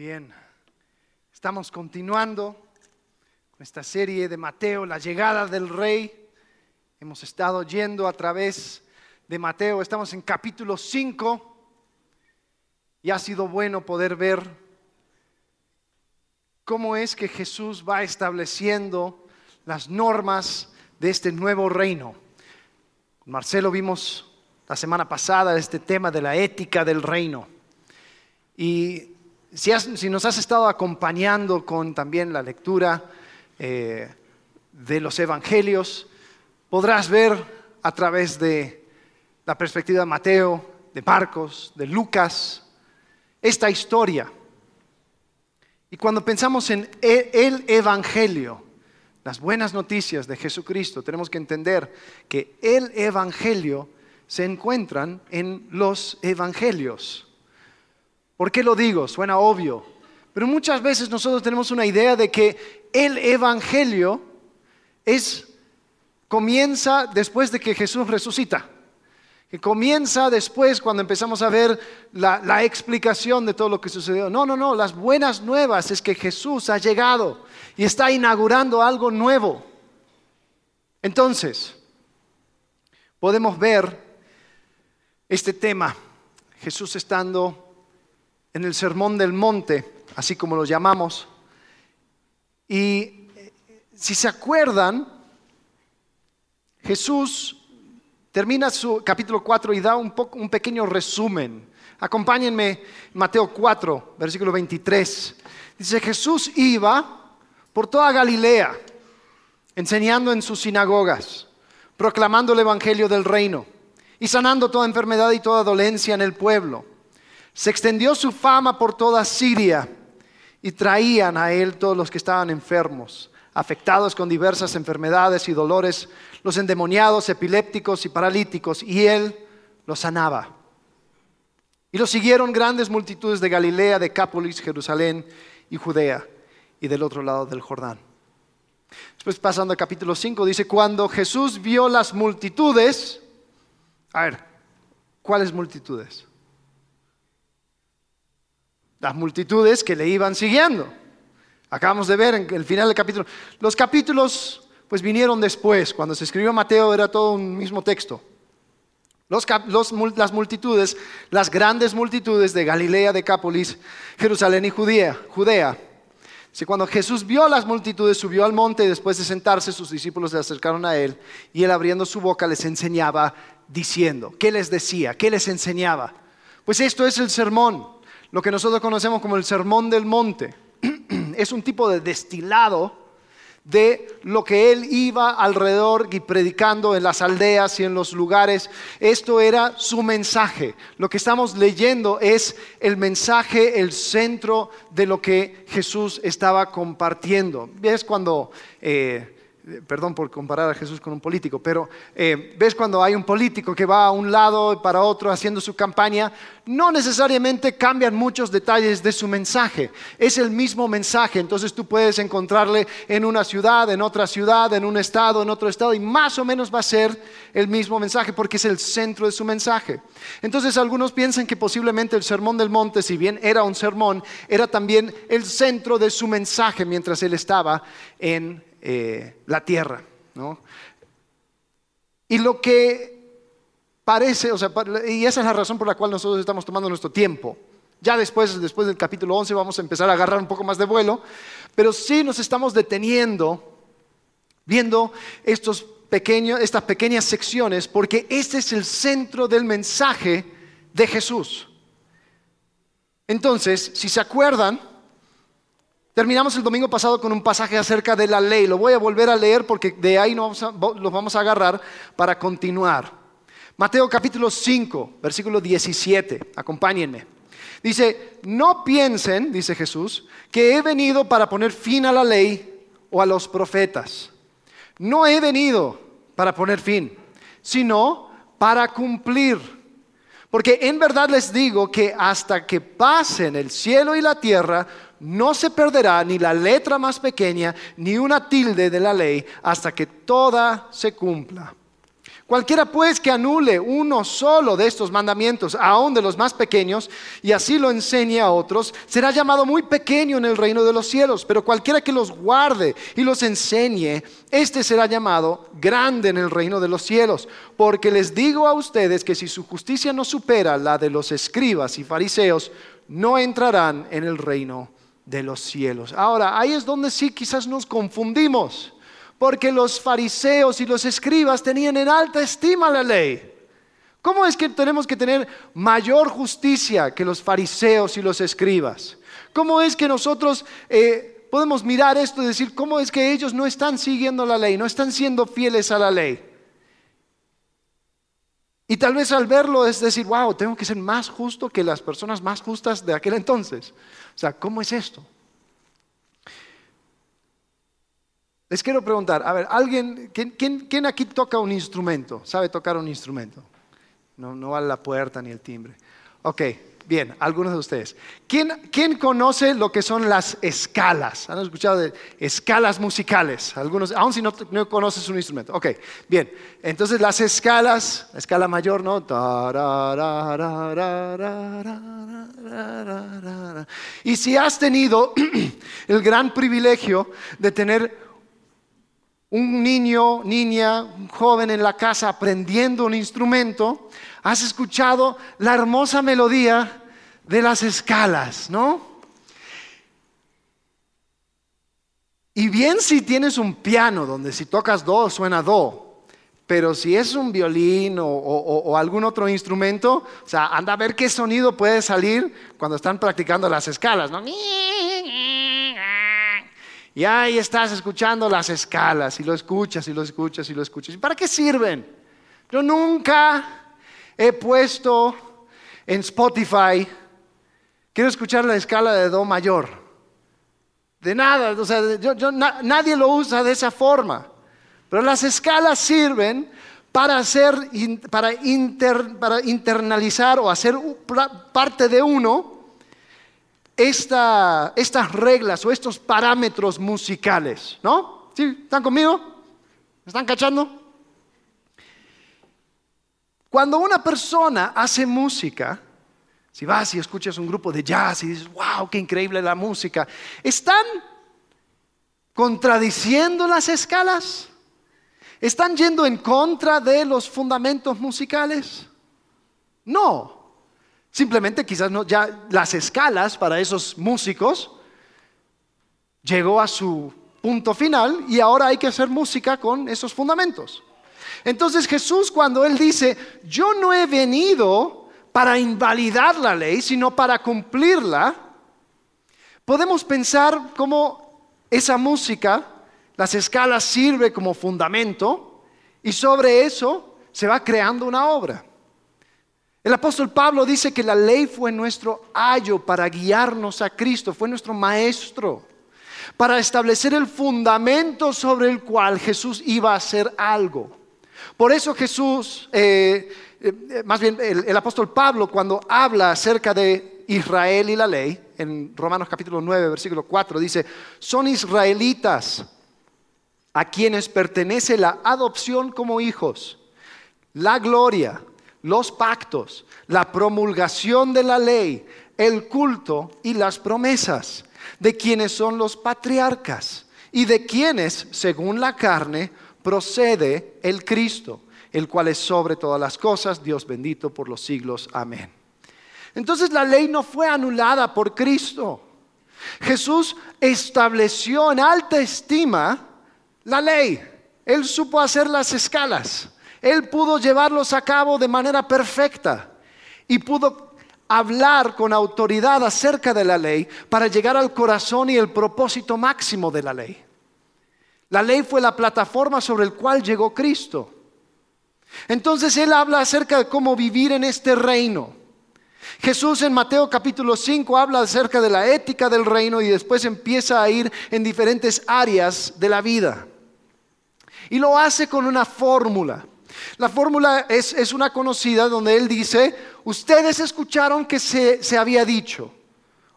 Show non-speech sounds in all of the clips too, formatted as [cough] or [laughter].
bien. Estamos continuando con esta serie de Mateo, la llegada del rey. Hemos estado yendo a través de Mateo, estamos en capítulo 5 y ha sido bueno poder ver cómo es que Jesús va estableciendo las normas de este nuevo reino. Marcelo vimos la semana pasada este tema de la ética del reino. Y si, nos has estado acompañando con también la lectura eh, de los evangelios, podrás ver a través de la perspectiva de Mateo, de Marcos, de Lucas, esta historia. Y cuando pensamos en e, el Evangelio, las buenas noticias de Jesucristo, tenemos que entender que el Evangelio se encuentran en los Evangelios. ¿Por qué lo digo? Suena obvio. Pero muchas veces nosotros tenemos una idea de que el Evangelio es, comienza después de que Jesús resucita. Que comienza después cuando empezamos a ver la, la explicación de todo lo que sucedió. No, no, no. Las buenas nuevas es que Jesús ha llegado y está inaugurando algo nuevo. Entonces, podemos ver este tema, Jesús estando en el Sermón del Monte, así como lo llamamos. Y eh, si se acuerdan, Jesús termina su capítulo 4 y da un, un pequeño resumen. Acompáñenme, Mateo 4, versículo 23. Dice, Jesús iba por toda Galilea, enseñando en sus sinagogas, proclamando el Evangelio del reino y sanando toda enfermedad y toda dolencia en el pueblo. Se extendió su fama por toda Siria y traían a él todos los que estaban enfermos, afectados con diversas enfermedades y dolores, los endemoniados, epilépticos y paralíticos, y él los sanaba. Y lo siguieron grandes multitudes de Galilea, de Cápolis, Jerusalén y Judea, y del otro lado del Jordán. Después pasando al capítulo 5, dice, cuando Jesús vio las multitudes, a ver, ¿cuáles multitudes? Las multitudes que le iban siguiendo. Acabamos de ver en el final del capítulo. Los capítulos pues vinieron después, cuando se escribió Mateo era todo un mismo texto. las multitudes, las grandes multitudes de Galilea, Decápolis, Jerusalén y Judea. Judea. Si cuando Jesús vio las multitudes, subió al monte y después de sentarse, sus discípulos se acercaron a él y él abriendo su boca les enseñaba diciendo, ¿qué les decía? ¿Qué les enseñaba? Pues esto es el sermón lo que nosotros conocemos como el Sermón del Monte. [clears throat] es un tipo de destilado de lo que él iba alrededor y predicando en las aldeas y en los lugares. Esto era su mensaje. Lo que estamos leyendo es el mensaje, el centro de lo que Jesús estaba compartiendo. ¿Ves cuando... Eh, perdón por comparar a Jesús con un político, pero eh, ves cuando hay un político que va a un lado y para otro haciendo su campaña, no necesariamente cambian muchos detalles de su mensaje, es el mismo mensaje, entonces tú puedes encontrarle en una ciudad, en otra ciudad, en un estado, en otro estado, y más o menos va a ser el mismo mensaje porque es el centro de su mensaje. Entonces algunos piensan que posiblemente el Sermón del Monte, si bien era un sermón, era también el centro de su mensaje mientras él estaba en eh, la tierra. Y lo que parece, o sea, y esa es la razón por la cual nosotros estamos tomando nuestro tiempo. Ya después, después del capítulo 11 vamos a empezar a agarrar un poco más de vuelo, pero sí nos estamos deteniendo viendo estos pequeños, estas pequeñas secciones porque este es el centro del mensaje de Jesús. Entonces, si se acuerdan, Terminamos el domingo pasado con un pasaje acerca de la ley. Lo voy a volver a leer porque de ahí nos vamos los vamos a agarrar para continuar. Mateo capítulo 5, versículo 17. Acompáñenme. Dice, no piensen, dice Jesús, que he venido para poner fin a la ley o a los profetas. No he venido para poner fin, sino para cumplir. Porque en verdad les digo que hasta que pasen el cielo y la tierra, no se perderá ni la letra más pequeña ni una tilde de la ley hasta que toda se cumpla. Cualquiera pues que anule uno solo de estos mandamientos, aun de los más pequeños, y así lo enseñe a otros, será llamado muy pequeño en el reino de los cielos. Pero cualquiera que los guarde y los enseñe, éste será llamado grande en el reino de los cielos. Porque les digo a ustedes que si su justicia no supera la de los escribas y fariseos, no entrarán en el reino de los cielos. Ahora, ahí es donde sí quizás nos confundimos porque los fariseos y los escribas tenían en alta estima la ley. ¿Cómo es que tenemos que tener mayor justicia que los fariseos y los escribas? ¿Cómo es que nosotros eh, podemos mirar esto y decir, cómo es que ellos no están siguiendo la ley, no están siendo fieles a la ley? Y tal vez al verlo es decir, wow, tengo que ser más justo que las personas más justas de aquel entonces. Sea, ¿cómo es esto? Les quiero preguntar, a ver, ¿alguien, quién, aquí toca un instrumento? ¿Sabe tocar un instrumento? No, no vale la puerta ni el timbre. Ok, bien, algunos de ustedes. ¿Quién, ¿Quién, conoce lo que son las escalas? ¿Han escuchado de escalas musicales? Algunos, aun si no, no conoces un instrumento. Ok, bien. Entonces las escalas, escala mayor, ¿no? Y si has tenido [clears throat] el gran privilegio de tener un niño, niña, un joven en la casa aprendiendo un instrumento, has escuchado la hermosa melodía de las escalas, ¿no? Y bien si tienes un piano donde si tocas do suena do, pero si es un violín o, algún otro instrumento, o sea, anda a ver qué sonido puede salir cuando están practicando las escalas, ¿no? Y ahí estás escuchando las escalas y lo escuchas y lo escuchas y lo escuchas. ¿Y para qué sirven? Yo nunca he puesto en Spotify, quiero escuchar la escala de Do mayor. De nada, o sea, nadie lo usa de esa forma. Pero las escalas sirven para hacer, para, para internalizar o hacer parte de uno estas reglas o estos parámetros musicales, ¿no? ¿Sí? ¿Están conmigo? ¿Me están cachando? Cuando una persona hace música, si vas y escuchas un grupo de jazz y dices, wow, qué increíble la música, ¿están contradiciendo las escalas? ¿Están yendo en contra de los fundamentos musicales? No. Simplemente quizás no, ya las escalas para esos músicos llegó a su punto final y ahora hay que hacer música con esos fundamentos. Entonces Jesús cuando él dice, yo no he venido para invalidar la ley, sino para cumplirla, podemos pensar cómo esa música, las escalas sirve como fundamento y sobre eso se va creando una obra. El apóstol Pablo dice que la ley fue nuestro ayo para guiarnos a Cristo, fue nuestro maestro, para establecer el fundamento sobre el cual Jesús iba a hacer algo. Por eso Jesús, eh, eh, más bien el, apóstol Pablo, cuando habla acerca de Israel y la ley, en Romanos capítulo 9, versículo 4, dice, son israelitas a quienes pertenece la adopción como hijos, la gloria, los pactos, la promulgación de la ley, el culto y las promesas, de quienes son los patriarcas y de quienes, según la carne, procede el Cristo, el cual es sobre todas las cosas, Dios bendito por los siglos. Amén. Entonces la ley no fue anulada por Cristo. Jesús estableció en alta estima la ley. Él supo hacer las escalas. Él pudo llevarlos a cabo de manera perfecta y pudo hablar con autoridad acerca de la ley para llegar al corazón y el propósito máximo de la ley. La ley fue la plataforma sobre el cual llegó Cristo. Entonces Él habla acerca de cómo vivir en este reino. Jesús en Mateo capítulo 5 habla acerca de la ética del reino y después empieza a ir en diferentes áreas de la vida. Y lo hace con una fórmula. La fórmula es, una conocida donde él dice, ustedes escucharon que se, se había dicho,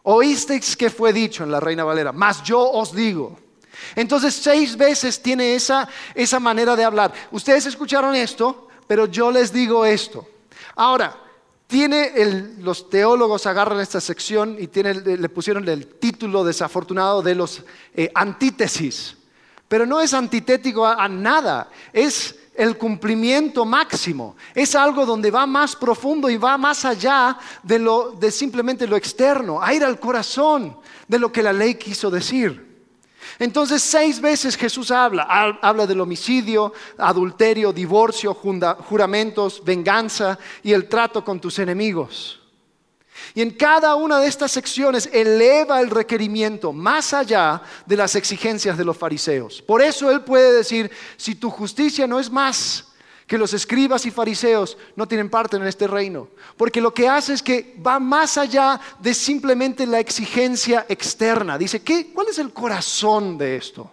oísteis que fue dicho en la Reina Valera, mas yo os digo. Entonces seis veces tiene esa, esa manera de hablar. Ustedes escucharon esto, pero yo les digo esto. Ahora, tiene los teólogos agarran esta sección y le pusieron el título desafortunado de los eh, antítesis, pero no es antitético a nada, es el cumplimiento máximo. Es algo donde va más profundo y va más allá de, lo, de simplemente lo externo, a ir al corazón de lo que la ley quiso decir. Entonces seis veces Jesús habla, habla del homicidio, adulterio, divorcio, juramentos, venganza y el trato con tus enemigos. Y en cada una de estas secciones eleva el requerimiento más allá de las exigencias de los fariseos. Por eso él puede decir, si tu justicia no es más que los escribas y fariseos, no tienen parte en este reino. Porque lo que hace es que va más allá de simplemente la exigencia externa. Dice, ¿qué, ¿cuál es el corazón de esto?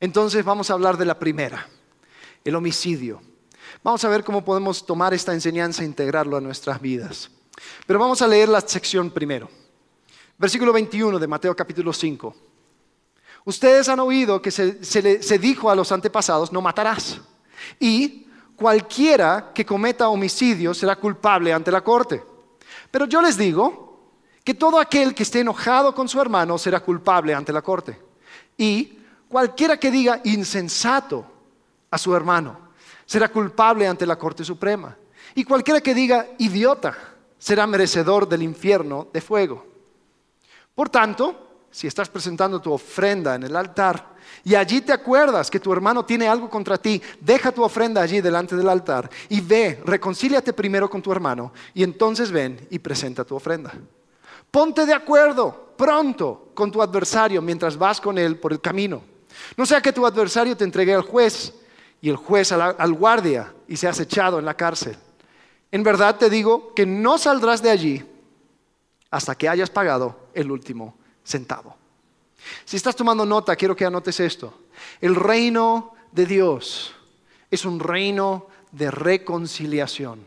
Entonces vamos a hablar de la primera, el homicidio. Vamos a ver cómo podemos tomar esta enseñanza e integrarlo a nuestras vidas. Pero vamos a leer la sección primero. Versículo 21 de Mateo capítulo 5. Ustedes han oído que se, dijo a los antepasados, no matarás. Y cualquiera que cometa homicidio será culpable ante la corte. Pero yo les digo que todo aquel que esté enojado con su hermano será culpable ante la corte. Y cualquiera que diga insensato a su hermano será culpable ante la Corte Suprema. Y cualquiera que diga idiota será merecedor del infierno de fuego. Por tanto, si estás presentando tu ofrenda en el altar y allí te acuerdas que tu hermano tiene algo contra ti, deja tu ofrenda allí delante del altar y ve, reconcíliate primero con tu hermano y entonces ven y presenta tu ofrenda. Ponte de acuerdo pronto con tu adversario mientras vas con él por el camino. No sea que tu adversario te entregue al juez y el juez al, guardia y seas echado en la cárcel. En verdad te digo que no saldrás de allí hasta que hayas pagado el último centavo. Si estás tomando nota, quiero que anotes esto. El reino de Dios es un reino de reconciliación.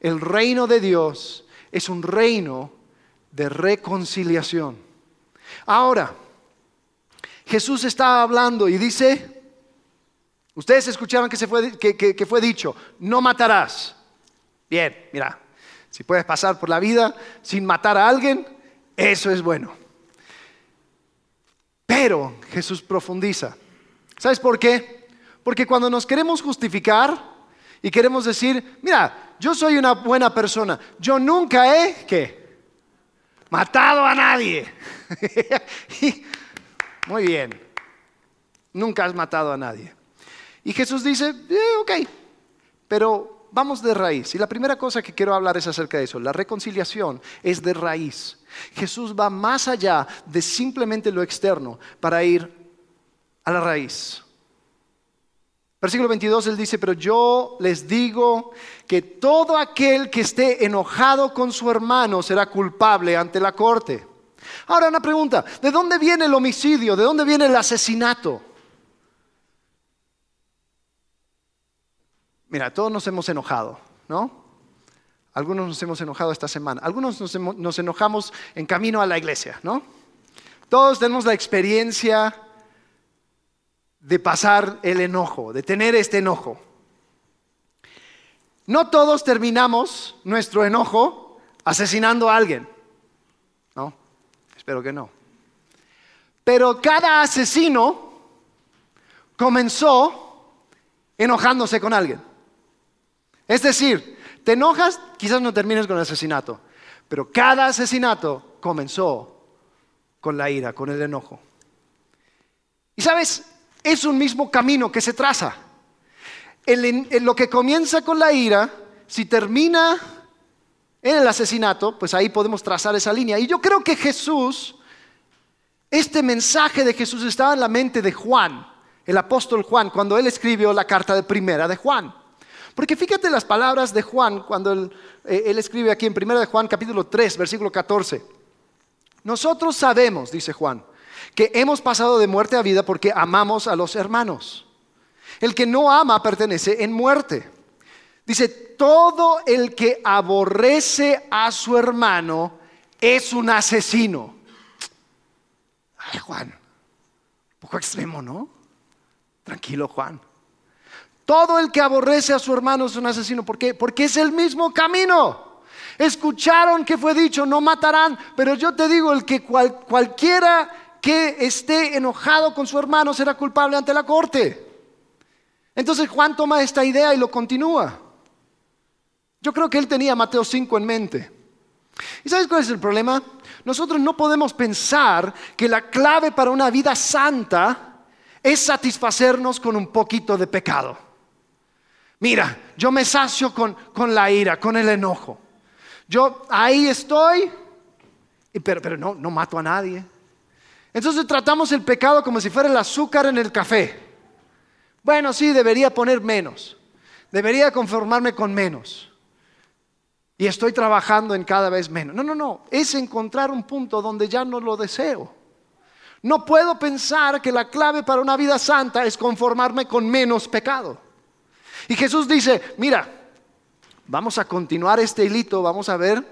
El reino de Dios es un reino de reconciliación. Ahora, Jesús estaba hablando y dice, ustedes escucharon que, fue, que fue dicho, no matarás. Bien, mira, si puedes pasar por la vida sin matar a alguien, eso es bueno. Pero Jesús profundiza. ¿Sabes por qué? Porque cuando nos queremos justificar y queremos decir, mira, yo soy una buena persona, yo nunca he. Matado a nadie. [laughs] Muy bien, nunca has matado a nadie. Y Jesús dice, eh, ok, pero vamos de raíz. Y la primera cosa que quiero hablar es acerca de eso. La reconciliación es de raíz. Jesús va más allá de simplemente lo externo para ir a la raíz. Versículo 22, él dice, pero yo les digo que todo aquel que esté enojado con su hermano será culpable ante la corte. Ahora una pregunta, ¿de dónde viene el homicidio? ¿De dónde viene el asesinato? Mira, todos nos hemos enojado, ¿no? Algunos nos hemos enojado esta semana, algunos nos, enojamos en camino a la iglesia, ¿no? Todos tenemos la experiencia de pasar el enojo, de tener este enojo. No todos terminamos nuestro enojo asesinando a alguien, ¿no? Espero que no. Pero cada asesino comenzó enojándose con alguien. Es decir, te enojas, quizás no termines con el asesinato, pero cada asesinato comenzó con la ira, con el enojo. Y sabes, es un mismo camino que se traza. Lo que comienza con la ira, si termina en el asesinato, pues ahí podemos trazar esa línea. Y yo creo que Jesús, este mensaje de Jesús estaba en la mente de Juan, el apóstol Juan, cuando él escribió la carta de primera de Juan. Porque fíjate las palabras de Juan cuando él, eh, escribe aquí en 1 de Juan capítulo 3, versículo 14. Nosotros sabemos, dice Juan, que hemos pasado de muerte a vida porque amamos a los hermanos. El que no ama pertenece en muerte. Dice, todo el que aborrece a su hermano es un asesino. Ay, Juan, un poco extremo, ¿no? Tranquilo, Juan. Todo el que aborrece a su hermano es un asesino. ¿Por qué? Porque es el mismo camino. Escucharon que fue dicho, no matarán, pero yo te digo, el que cualquiera que esté enojado con su hermano será culpable ante la corte. Entonces Juan toma esta idea y lo continúa. Yo creo que él tenía Mateo 5 en mente. ¿Y sabes cuál es el problema? Nosotros no podemos pensar que la clave para una vida santa es satisfacernos con un poquito de pecado. Mira, yo me sacio con, la ira, con el enojo. Yo ahí estoy, pero, pero no, no mato a nadie. Entonces tratamos el pecado como si fuera el azúcar en el café. Bueno, sí, debería poner menos. Debería conformarme con menos. Y estoy trabajando en cada vez menos. No, no, no. Es encontrar un punto donde ya no lo deseo. No puedo pensar que la clave para una vida santa es conformarme con menos pecado. Y Jesús dice, mira, vamos a continuar este hilito, vamos a ver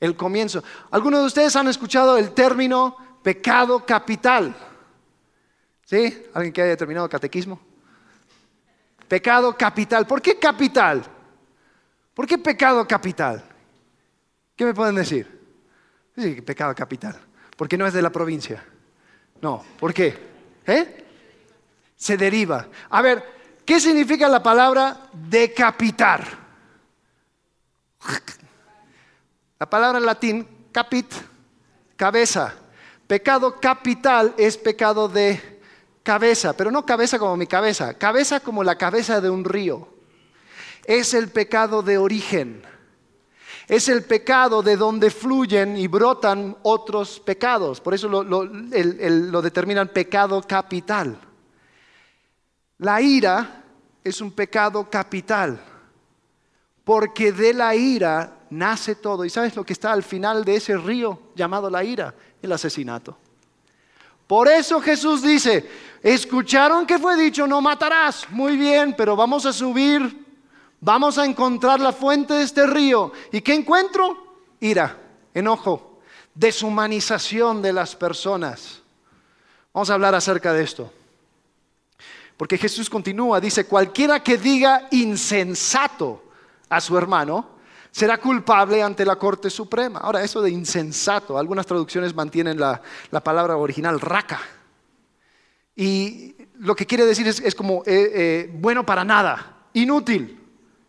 el comienzo. ¿Algunos de ustedes han escuchado el término pecado capital? ¿Sí? ¿Alguien que haya terminado catequismo? Pecado capital. ¿Por qué capital? ¿Por qué pecado capital? ¿Qué me pueden decir? Sí, pecado capital. Porque no es de la provincia. No, ¿por qué? ¿Eh? Se deriva. A ver, ¿qué significa la palabra decapitar? La palabra en latín, capit, cabeza. Pecado capital es pecado de cabeza, pero no cabeza como mi cabeza, cabeza como la cabeza de un río. Es el pecado de origen. Es el pecado de donde fluyen y brotan otros pecados. Por eso lo, determinan pecado capital. La ira es un pecado capital, porque de la ira nace todo. ¿Y sabes lo que está al final de ese río llamado la ira? El asesinato. Por eso Jesús dice, escucharon que fue dicho, no matarás. Muy bien, pero vamos a subir Vamos a encontrar la fuente de este río. ¿Y qué encuentro? Ira, enojo, deshumanización de las personas. Vamos a hablar acerca de esto. Porque Jesús continúa, dice, cualquiera que diga insensato a su hermano será culpable ante la Corte Suprema. Ahora, eso de insensato, algunas traducciones mantienen la, palabra original, raca. Y lo que quiere decir es, como eh, eh, bueno para nada, inútil.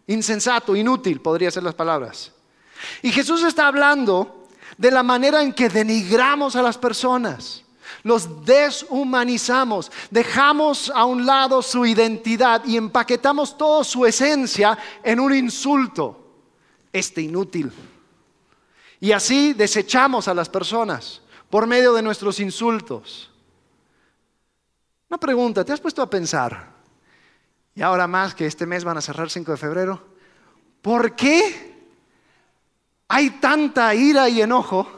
Insensato, inútil, podría ser las palabras. Y Jesús está hablando de la manera en que denigramos a las personas, los deshumanizamos, dejamos a un lado su identidad y empaquetamos toda su esencia en un insulto, este inútil. Y así desechamos a las personas por medio de nuestros insultos. Una pregunta, ¿te has puesto a pensar? Y ahora más que este mes van a cerrar 5 de febrero. ¿Por qué hay tanta ira y enojo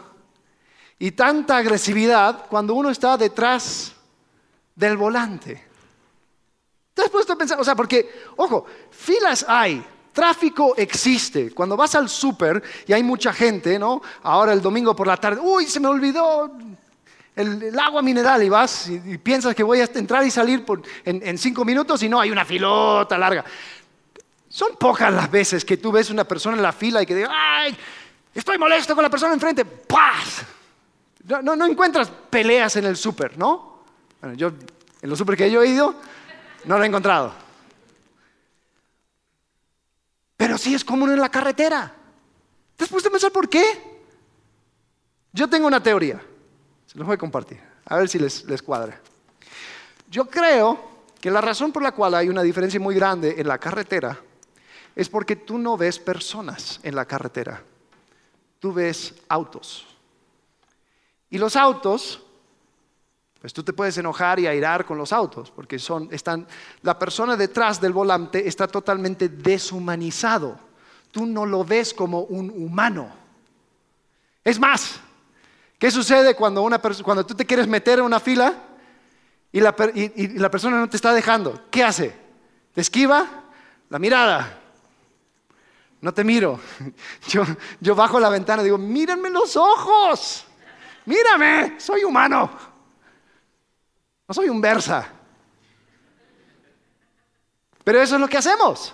y tanta agresividad cuando uno está detrás del volante? ¿Te has puesto a pensar? O sea, porque, ojo, filas hay, tráfico existe. Cuando vas al súper y hay mucha gente, ¿no? Ahora el domingo por la tarde, uy, se me olvidó el, agua mineral y vas y, piensas que voy a entrar y salir en, cinco minutos y no, hay una filota larga. Son pocas las veces que tú ves una persona en la fila y que diga, ay, estoy molesto con la persona enfrente, ¡paz! No, encuentras peleas en el súper, ¿no? Bueno, yo en los súper que yo he ido, no lo he encontrado. Pero sí es común en la carretera. Después de pensar por qué. Yo tengo una teoría. Se los voy a compartir, a ver si les, les cuadra. Yo creo que la razón por la cual hay una diferencia muy grande en la carretera es porque tú no ves personas en la carretera, tú ves autos. Y los autos, pues tú te puedes enojar y airar con los autos, porque son, están, la persona detrás del volante está totalmente deshumanizado. Tú no lo ves como un humano. Es más, ¿Qué sucede cuando, una cuando tú te quieres meter en una fila y la, persona no te está dejando? ¿Qué hace? ¿Te esquiva? La mirada. No te miro. [laughs] Yo, yo bajo la ventana y digo, mírenme los ojos. Mírame, soy humano. No soy un versa. Pero eso es lo que hacemos.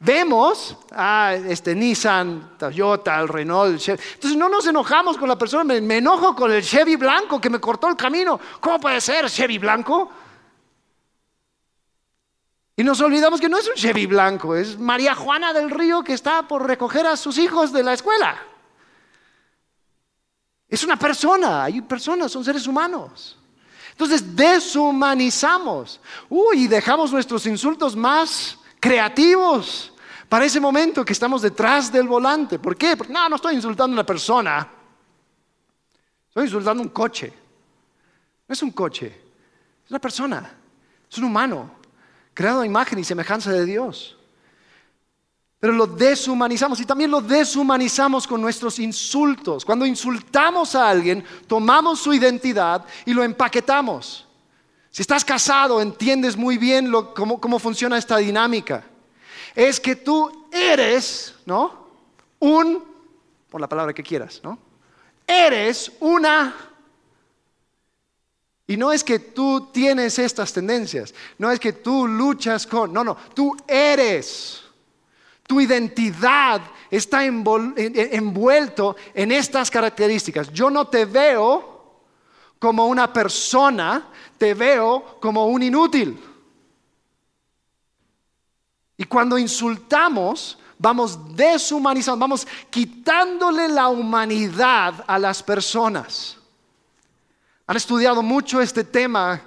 Vemos a este Nissan, Toyota, el Renault, Chevy. Entonces no nos enojamos con la persona, me, me, enojo con el Chevy blanco que me cortó el camino. ¿Cómo puede ser Chevy blanco? Y nos olvidamos que no es un Chevy blanco, es María Juana del Río que está por recoger a sus hijos de la escuela. Es una persona, hay personas, son seres humanos. Entonces deshumanizamos. Uy, y dejamos nuestros insultos más creativos para ese momento que estamos detrás del volante. ¿Por qué? Porque no, no estoy insultando a una persona. Estoy insultando a un coche. No es un coche, es una persona, es un humano, creado a imagen y semejanza de Dios. Pero lo deshumanizamos y también lo deshumanizamos con nuestros insultos. Cuando insultamos a alguien, tomamos su identidad y lo empaquetamos. Si estás casado, entiendes muy bien cómo, cómo funciona esta dinámica. Es que tú eres, ¿no? Un, por la palabra que quieras, ¿no? Eres una y no es que tú tienes estas tendencias, no es que tú luchas con, no, no, tú eres. Tu identidad está envuelto en estas características. Yo no te veo como una persona, te veo como un inútil. Y cuando insultamos, vamos deshumanizando, vamos quitándole la humanidad a las personas. Han estudiado mucho este tema,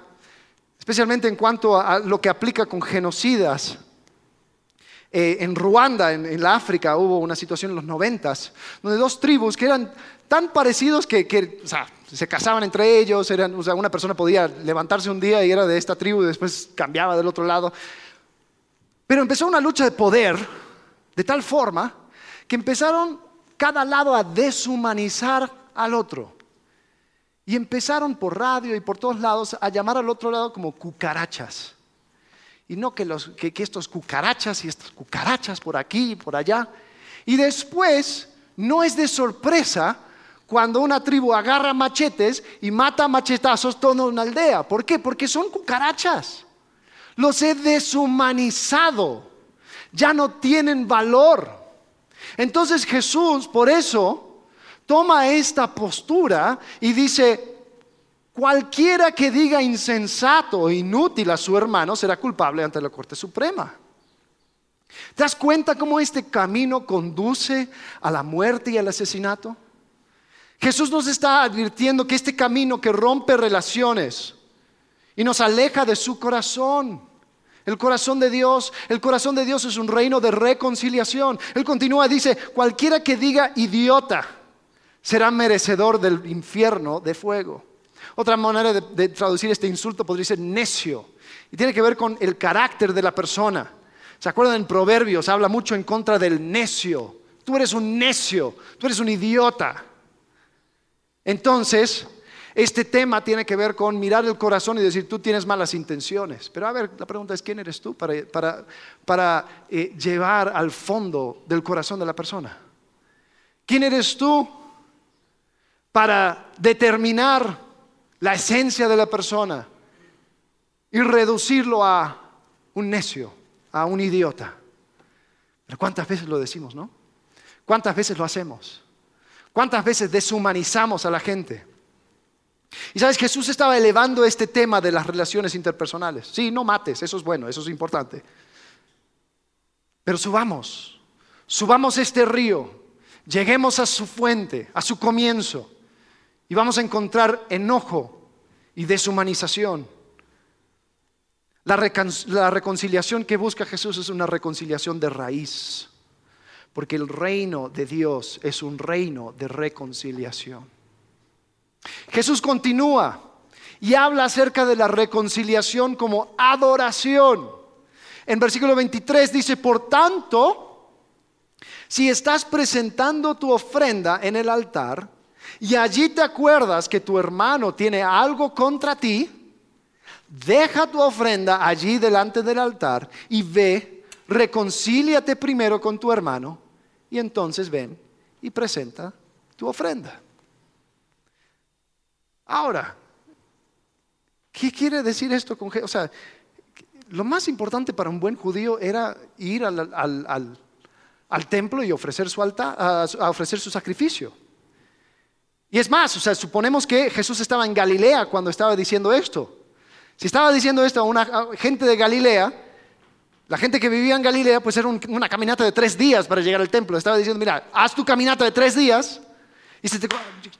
especialmente en cuanto a lo que aplica con genocidas. Eh, en Ruanda, en, la África, hubo una situación en los noventas, donde dos tribus que eran tan parecidos que, se casaban entre ellos, eran, o una persona podía levantarse un día y era de esta tribu y después cambiaba del otro lado. Pero empezó una lucha de poder de tal forma que empezaron cada lado a deshumanizar al otro. Y empezaron por radio y por todos lados a llamar al otro lado como cucarachas. Y no que, estos cucarachas y estas cucarachas por aquí y por allá. Y después, no es de sorpresa cuando una tribu agarra machetes y mata machetazos toda una aldea. ¿Por qué? Porque son cucarachas. Los he deshumanizado. Ya no tienen valor. Entonces Jesús, por eso, toma esta postura y dice, Cualquiera que diga insensato o inútil a su hermano será culpable ante la Corte Suprema. ¿Te das cuenta cómo este camino conduce a la muerte y al asesinato? Jesús nos está advirtiendo que este camino que rompe relaciones y nos aleja de su corazón, el corazón de Dios, el corazón de Dios es un reino de reconciliación. Él continúa, dice, cualquiera que diga idiota será merecedor del infierno de fuego. Otra manera de, traducir este insulto podría ser necio. Y tiene que ver con el carácter de la persona. ¿Se acuerdan en Proverbios? Habla mucho en contra del necio. Tú eres un necio, tú eres un idiota. Entonces, este tema tiene que ver con mirar el corazón y decir, tú tienes malas intenciones. Pero a ver, la pregunta es, ¿quién eres tú para, eh, llevar al fondo del corazón de la persona? ¿Quién eres tú para determinar la esencia de la persona y reducirlo a un necio, a un idiota. Pero ¿cuántas veces lo decimos, no? ¿Cuántas veces lo hacemos? ¿Cuántas veces deshumanizamos a la gente? Y sabes, Jesús estaba elevando este tema de las relaciones interpersonales. Sí, no mates, eso es bueno, eso es importante. Pero subamos, subamos este río, lleguemos a su fuente, a su comienzo y vamos a encontrar enojo y deshumanización. La, reconciliación que busca Jesús es una reconciliación de raíz, porque el reino de Dios es un reino de reconciliación. Jesús continúa y habla acerca de la reconciliación como adoración. En versículo 23 dice, por tanto, si estás presentando tu ofrenda en el altar, y allí te acuerdas que tu hermano tiene algo contra ti, deja tu ofrenda allí delante del altar y ve, reconcíliate primero con tu hermano y entonces ven y presenta tu ofrenda. Ahora, ¿qué quiere decir esto con O sea, lo más importante para un buen judío era ir al, templo y ofrecer su, alta, a ofrecer su sacrificio. Y es más, o sea, suponemos que Jesús estaba en Galilea cuando estaba diciendo esto. Si estaba diciendo esto a una gente de Galilea, la gente que vivía en Galilea, pues era una caminata de tres días para llegar al templo. Estaba diciendo, mira, haz tu caminata de tres días. Y se te,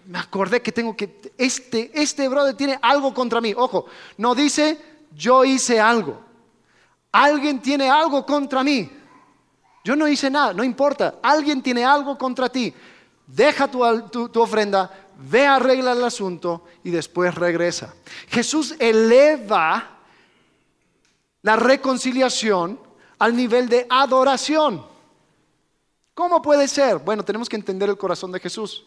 me acordé que tengo que, este, este brother tiene algo contra mí. Ojo, no dice, yo hice algo. Alguien tiene algo contra mí. Yo no hice nada, no importa. Alguien tiene algo contra ti. Deja tu, tu ofrenda, ve, arregla el asunto y después regresa. Jesús eleva la reconciliación al nivel de adoración. ¿Cómo puede ser? Bueno, tenemos que entender el corazón de Jesús.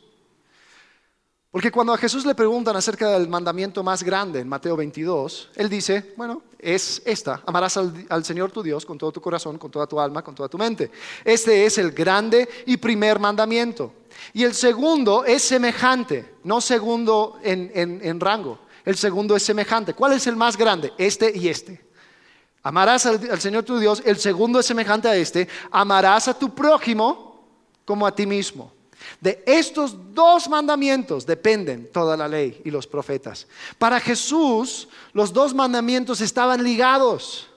Porque cuando a Jesús le preguntan acerca del mandamiento más grande en Mateo 22, él dice, bueno, es esta, amarás al, Señor tu Dios con todo tu corazón, con toda tu alma, con toda tu mente. Este es el grande y primer mandamiento. Y el segundo es semejante, no segundo en, rango, el segundo es semejante. ¿Cuál es el más grande? Este y este. Amarás al Señor tu Dios, el segundo es semejante a este, amarás a tu prójimo como a ti mismo. De estos dos mandamientos dependen toda la ley y los profetas. Para Jesús, los dos mandamientos estaban ligados.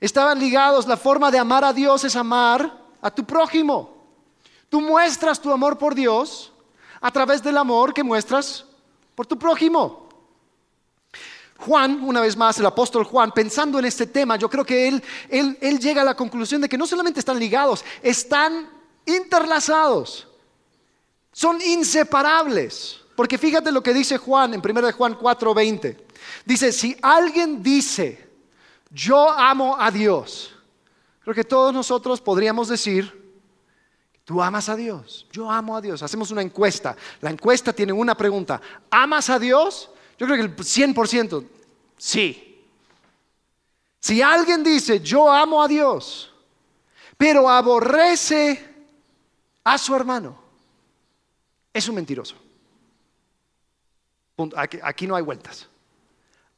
Estaban ligados. La forma de amar a Dios es amar a tu prójimo. Tú muestras tu amor por Dios a través del amor que muestras por tu prójimo. Juan, una vez más, el apóstol Juan, pensando en este tema, yo creo que él, él llega a la conclusión de que no solamente están ligados, están interlazados. Son inseparables. Porque fíjate lo que dice Juan en 1 Juan 4:20. Dice, si alguien dice, yo amo a Dios, creo que todos nosotros podríamos decir, tú amas a Dios, yo amo a Dios. Hacemos una encuesta. La encuesta tiene una pregunta, ¿amas a Dios? Yo creo que el 100%, sí. Si alguien dice, yo amo a Dios, pero aborrece a su hermano, es un mentiroso. Aquí, no hay vueltas.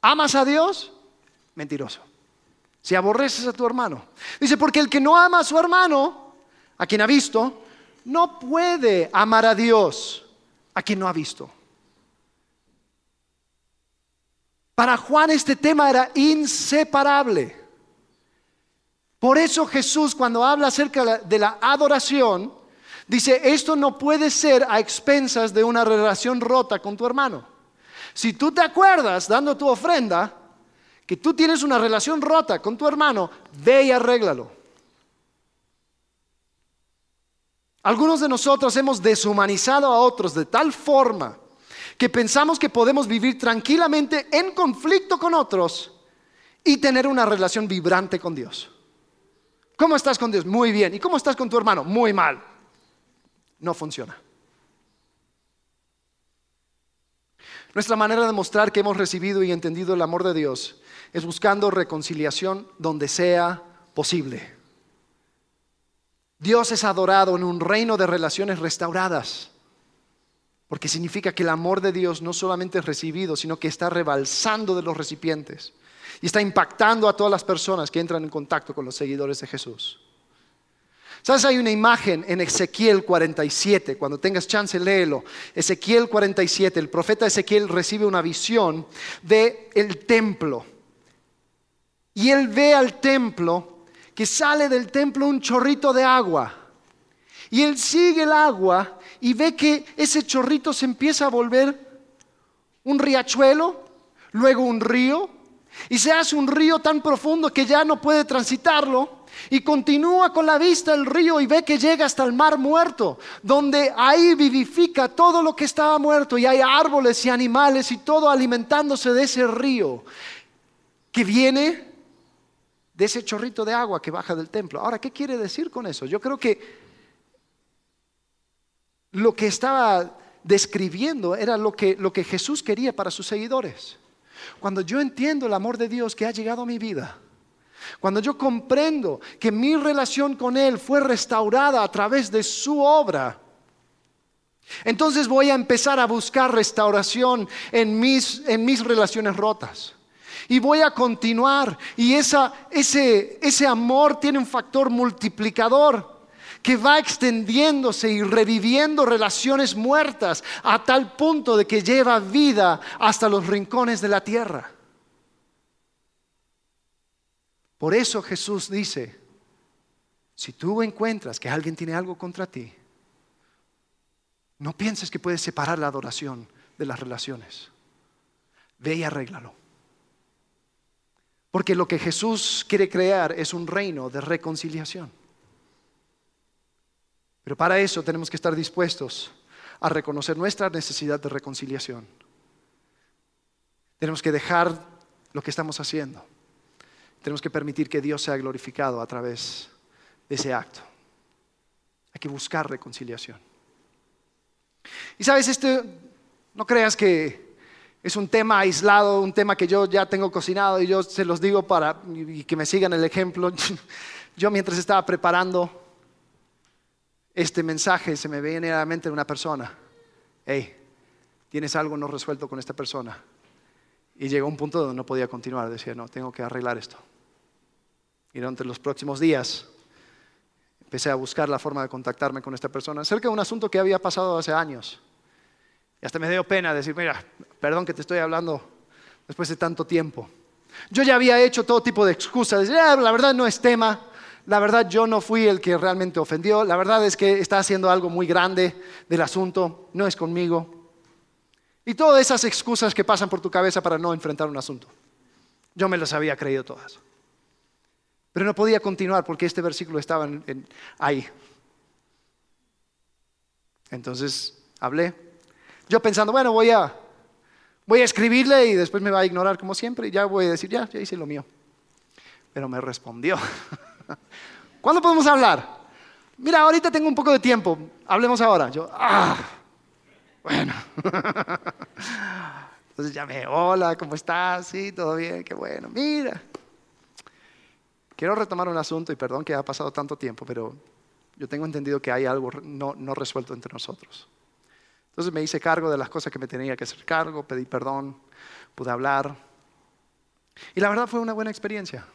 ¿Amas a Dios? Mentiroso. Si aborreces a tu hermano. Dice, porque el que no ama a su hermano, a quien ha visto, no puede amar a Dios, a quien no ha visto. Para Juan este tema era inseparable. Por eso Jesús cuando habla acerca de la adoración, Dice, esto no puede ser a expensas de una relación rota con tu hermano. Si tú te acuerdas dando tu ofrenda que tú tienes una relación rota con tu hermano, ve y arréglalo. Algunos de nosotros hemos deshumanizado a otros de tal forma que pensamos que podemos vivir tranquilamente en conflicto con otros y tener una relación vibrante con Dios. ¿Cómo estás con Dios? Muy bien. ¿Y cómo estás con tu hermano? Muy mal no funciona. Nuestra manera de mostrar que hemos recibido y entendido el amor de Dios es buscando reconciliación donde sea posible. Dios es adorado en un reino de relaciones restauradas, porque significa que el amor de Dios no solamente es recibido, sino que está rebalsando de los recipientes y está impactando a todas las personas que entran en contacto con los seguidores de Jesús. ¿Sabes? Hay una imagen en Ezequiel 47, cuando tengas chance léelo. Ezequiel 47, el profeta Ezequiel recibe una visión del el templo. Y él ve al templo que sale del templo un chorrito de agua. Y él sigue el agua y ve que ese chorrito se empieza a volver un riachuelo, luego un río, y se hace un río tan profundo que ya no puede transitarlo y continúa con la vista el río y ve que llega hasta el mar muerto, donde ahí vivifica todo lo que estaba muerto y hay árboles y animales y todo alimentándose de ese río que viene de ese chorrito de agua que baja del templo. Ahora, ¿qué quiere decir con eso? Yo creo que lo que estaba describiendo era lo que, lo que Jesús quería para sus seguidores. Cuando yo entiendo el amor de Dios que ha llegado a mi vida, cuando yo comprendo que mi relación con Él fue restaurada a través de su obra, entonces voy a empezar a buscar restauración en mis, relaciones rotas. y voy a continuar. Y ese, ese amor tiene un factor multiplicador que va extendiéndose y reviviendo relaciones muertas a tal punto de que lleva vida hasta los rincones de la tierra. Por eso Jesús dice, si tú encuentras que alguien tiene algo contra ti, no pienses que puedes separar la adoración de las relaciones. Ve y arréglalo. Porque lo que Jesús quiere crear es un reino de reconciliación. Pero para eso tenemos que estar dispuestos a reconocer nuestra necesidad de reconciliación. Tenemos que dejar lo que estamos haciendo. Tenemos que permitir que Dios sea glorificado a través de ese acto. Hay que buscar reconciliación. Y sabes, esto no creas que es un tema aislado, un tema que yo ya tengo cocinado y yo se los digo para que me sigan el ejemplo. [laughs] Yo mientras estaba preparando este mensaje se me viene a la mente una persona. Hey, tienes algo no resuelto con esta persona. Y llegó un punto donde no podía continuar. Decía, no, tengo que arreglar esto. Y durante los próximos días empecé a buscar la forma de contactarme con esta persona acerca de un asunto que había pasado hace años. Y hasta me dio pena decir, mira, perdón que te estoy hablando después de tanto tiempo. Yo ya había hecho todo tipo de excusas, decir, ah, la verdad no es tema, la verdad yo no fui el que realmente ofendió, la verdad es que está haciendo algo muy grande del asunto, no es conmigo. Y todas esas excusas que pasan por tu cabeza para no enfrentar un asunto. Yo me las había creído todas. Pero no podía continuar porque este versículo estaba ahí. Entonces hablé yo pensando, bueno, voy a, voy a escribirle y después me va a ignorar como siempre y ya voy a decir, ya, ya hice lo mío. Pero me respondió. [laughs] ¿Cuándo podemos hablar? Mira, ahorita tengo un poco de tiempo, hablemos ahora. Yo, ah, bueno. [laughs] Entonces llamé, hola, ¿cómo estás? Sí, todo bien, qué bueno. Mira, quiero retomar un asunto y perdón que ha pasado tanto tiempo, pero yo tengo entendido que hay algo no resuelto entre nosotros. Entonces me hice cargo de las cosas que me tenía que hacer cargo, pedí perdón, pude hablar. Y la verdad fue una buena experiencia.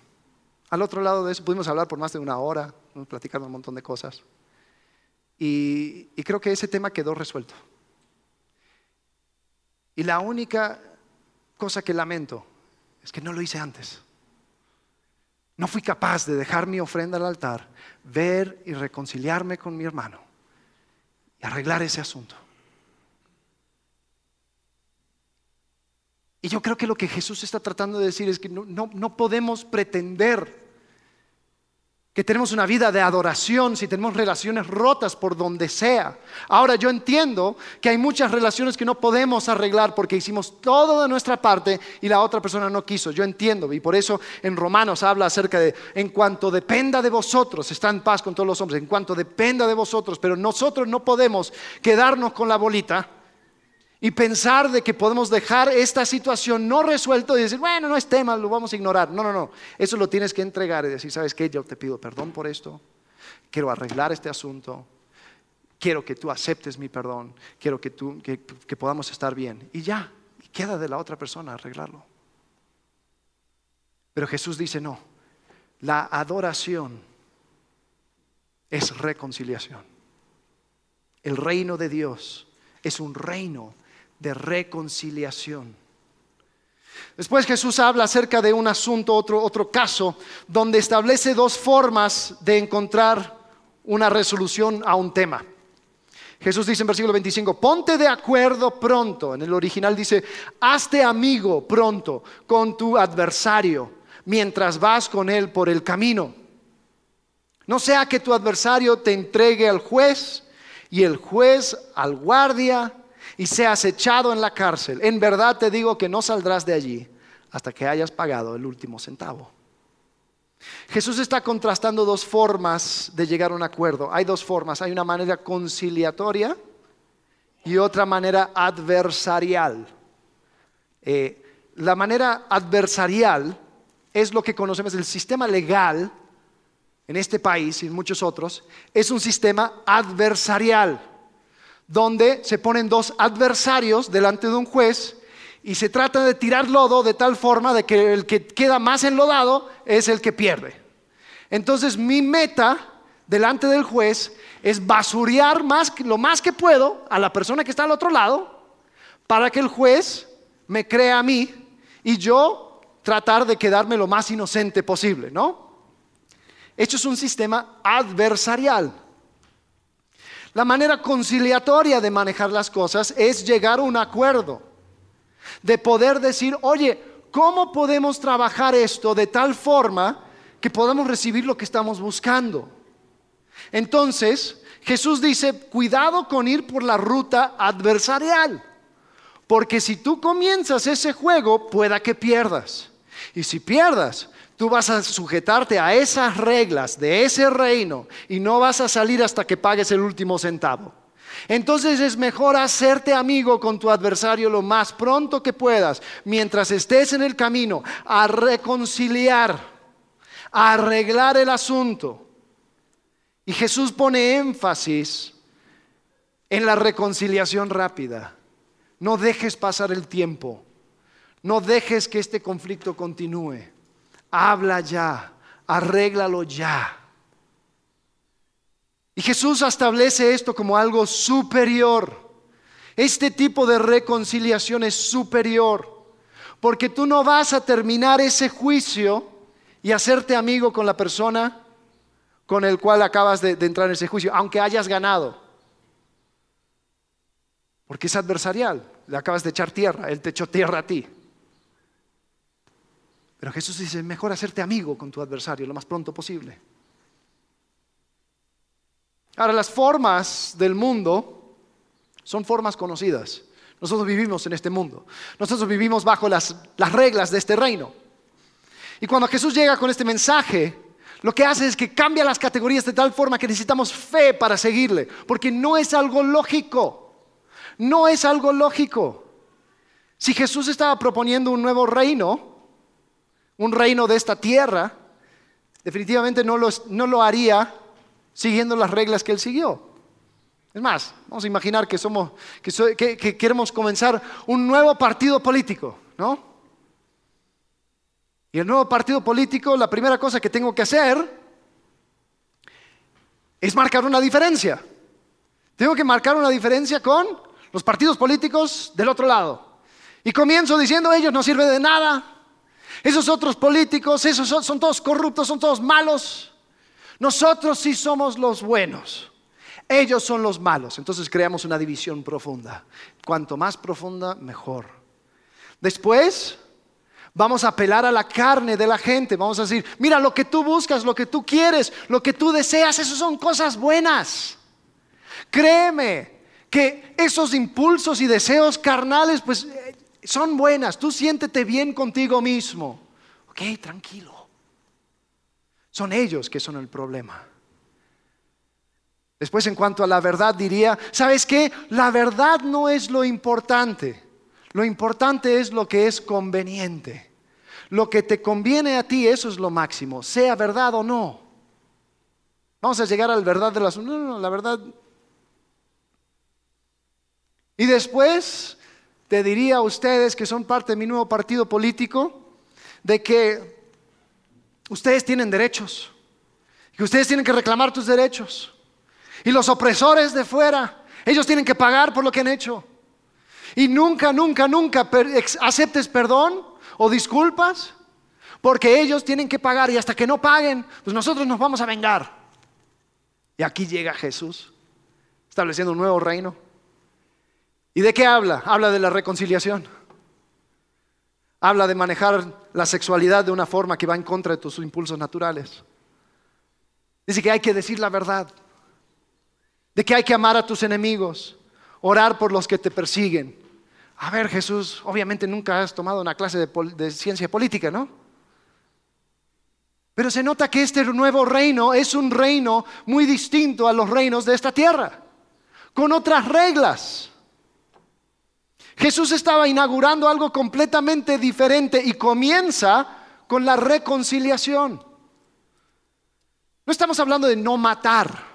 Al otro lado de eso pudimos hablar por más de una hora, platicar un montón de cosas. Y, y creo que ese tema quedó resuelto. Y la única cosa que lamento es que no lo hice antes. No fui capaz de dejar mi ofrenda al altar, ver y reconciliarme con mi hermano y arreglar ese asunto. Y yo creo que lo que Jesús está tratando de decir es que no, podemos pretender que tenemos una vida de adoración si tenemos relaciones rotas por donde sea. Ahora yo entiendo que hay muchas relaciones que no podemos arreglar porque hicimos todo de nuestra parte y la otra persona no quiso. Yo entiendo y por eso en Romanos habla acerca de en cuanto dependa de vosotros, está en paz con todos los hombres, en cuanto dependa de vosotros, pero nosotros no podemos quedarnos con la bolita y pensar de que podemos dejar esta situación no resuelto y decir, bueno, no es tema, lo vamos a ignorar. No, no, no. Eso lo tienes que entregar y decir, ¿sabes qué? Yo te pido perdón por esto. Quiero arreglar este asunto. Quiero que tú aceptes mi perdón. Quiero que, tú, que podamos estar bien. Y ya, y queda de la otra persona arreglarlo. Pero Jesús dice, no. La adoración es reconciliación. El reino de Dios es un reino de reconciliación. Después Jesús habla acerca de un asunto, otro, otro caso, donde establece dos formas de encontrar una resolución a un tema. Jesús dice en versículo 25, ponte de acuerdo pronto. En el original dice, hazte amigo pronto con tu adversario mientras vas con él por el camino. No sea que tu adversario te entregue al juez y el juez al guardia y seas echado en la cárcel, en verdad te digo que no saldrás de allí hasta que hayas pagado el último centavo. Jesús está contrastando dos formas de llegar a un acuerdo. Hay dos formas. Hay una manera conciliatoria y otra manera adversarial. Eh, la manera adversarial es lo que conocemos, el sistema legal en este país y en muchos otros, es un sistema adversarial donde se ponen dos adversarios delante de un juez y se trata de tirar lodo de tal forma de que el que queda más enlodado es el que pierde. Entonces mi meta delante del juez es basurear más, lo más que puedo a la persona que está al otro lado para que el juez me crea a mí y yo tratar de quedarme lo más inocente posible, ¿no? Esto es un sistema adversarial. La manera conciliatoria de manejar las cosas es llegar a un acuerdo de poder decir, oye, ¿cómo podemos trabajar esto de tal forma que podamos recibir lo que estamos buscando? Entonces, Jesús dice, cuidado con ir por la ruta adversarial, porque si tú comienzas ese juego, pueda que pierdas. Y si pierdas, tú vas a sujetarte a esas reglas de ese reino y no vas a salir hasta que pagues el último centavo. Entonces es mejor hacerte amigo con tu adversario lo más pronto que puedas, mientras estés en el camino, a reconciliar, a arreglar el asunto. Y Jesús pone énfasis en la reconciliación rápida. No dejes pasar el tiempo. No dejes que este conflicto continúe. Habla ya, arréglalo ya. Y Jesús establece esto como algo superior. Este tipo de reconciliación es superior, porque tú no vas a terminar ese juicio y hacerte amigo con la persona con el cual acabas de, entrar en ese juicio, aunque hayas ganado. Porque es adversarial, le acabas de echar tierra, él te echó tierra a ti. Pero Jesús dice, mejor hacerte amigo con tu adversario lo más pronto posible. Ahora, las formas del mundo son formas conocidas. Nosotros vivimos en este mundo. Nosotros vivimos bajo las, reglas de este reino. Y cuando Jesús llega con este mensaje, lo que hace es que cambia las categorías de tal forma que necesitamos fe para seguirle, porque no es algo lógico. No es algo lógico. Si Jesús estaba proponiendo un nuevo reino, un reino de esta tierra, definitivamente no lo, haría siguiendo las reglas que él siguió. Es más, vamos a imaginar que somos, que, queremos comenzar un nuevo partido político, ¿no? Y el nuevo partido político, la primera cosa que tengo que hacer es marcar una diferencia. Tengo que marcar una diferencia con los partidos políticos del otro lado. Y comienzo diciendo, ellos no sirven de nada. Esos otros políticos, esos son todos corruptos, son todos malos. Nosotros sí somos los buenos. Ellos son los malos. Entonces creamos una división profunda. Cuanto más profunda, mejor. Después vamos a apelar a la carne de la gente. Vamos a decir, mira, lo que tú buscas, lo que tú quieres, lo que tú deseas, eso son cosas buenas. Créeme que esos impulsos y deseos carnales, pues son buenas. Tú siéntete bien contigo mismo. Ok, tranquilo. Son ellos que son el problema. Después en cuanto a la verdad diría, ¿sabes qué? La verdad no es lo importante. Lo importante es lo que es conveniente. Lo que te conviene a ti, eso es lo máximo, sea verdad o no. Vamos a llegar a la verdad de las... No, no, la verdad... Y después te diría a ustedes que son parte de mi nuevo partido político, de que ustedes tienen derechos, que ustedes tienen que reclamar tus derechos. Y los opresores de fuera, ellos tienen que pagar por lo que han hecho. Y nunca, nunca, nunca aceptes perdón o disculpas, porque ellos tienen que pagar y hasta que no paguen, pues nosotros nos vamos a vengar. Y aquí llega Jesús, estableciendo un nuevo reino. ¿Y de qué habla? Habla de la reconciliación. Habla de manejar la sexualidad de una forma que va en contra de tus impulsos naturales. Dice que hay que decir la verdad. De que hay que amar a tus enemigos. Orar por los que te persiguen. A ver, Jesús, obviamente nunca has tomado una clase de, ciencia política, ¿no? Pero se nota que este nuevo reino es un reino muy distinto a los reinos de esta tierra. Con otras reglas. Jesús estaba inaugurando algo completamente diferente y comienza con la reconciliación. No estamos hablando de no matar.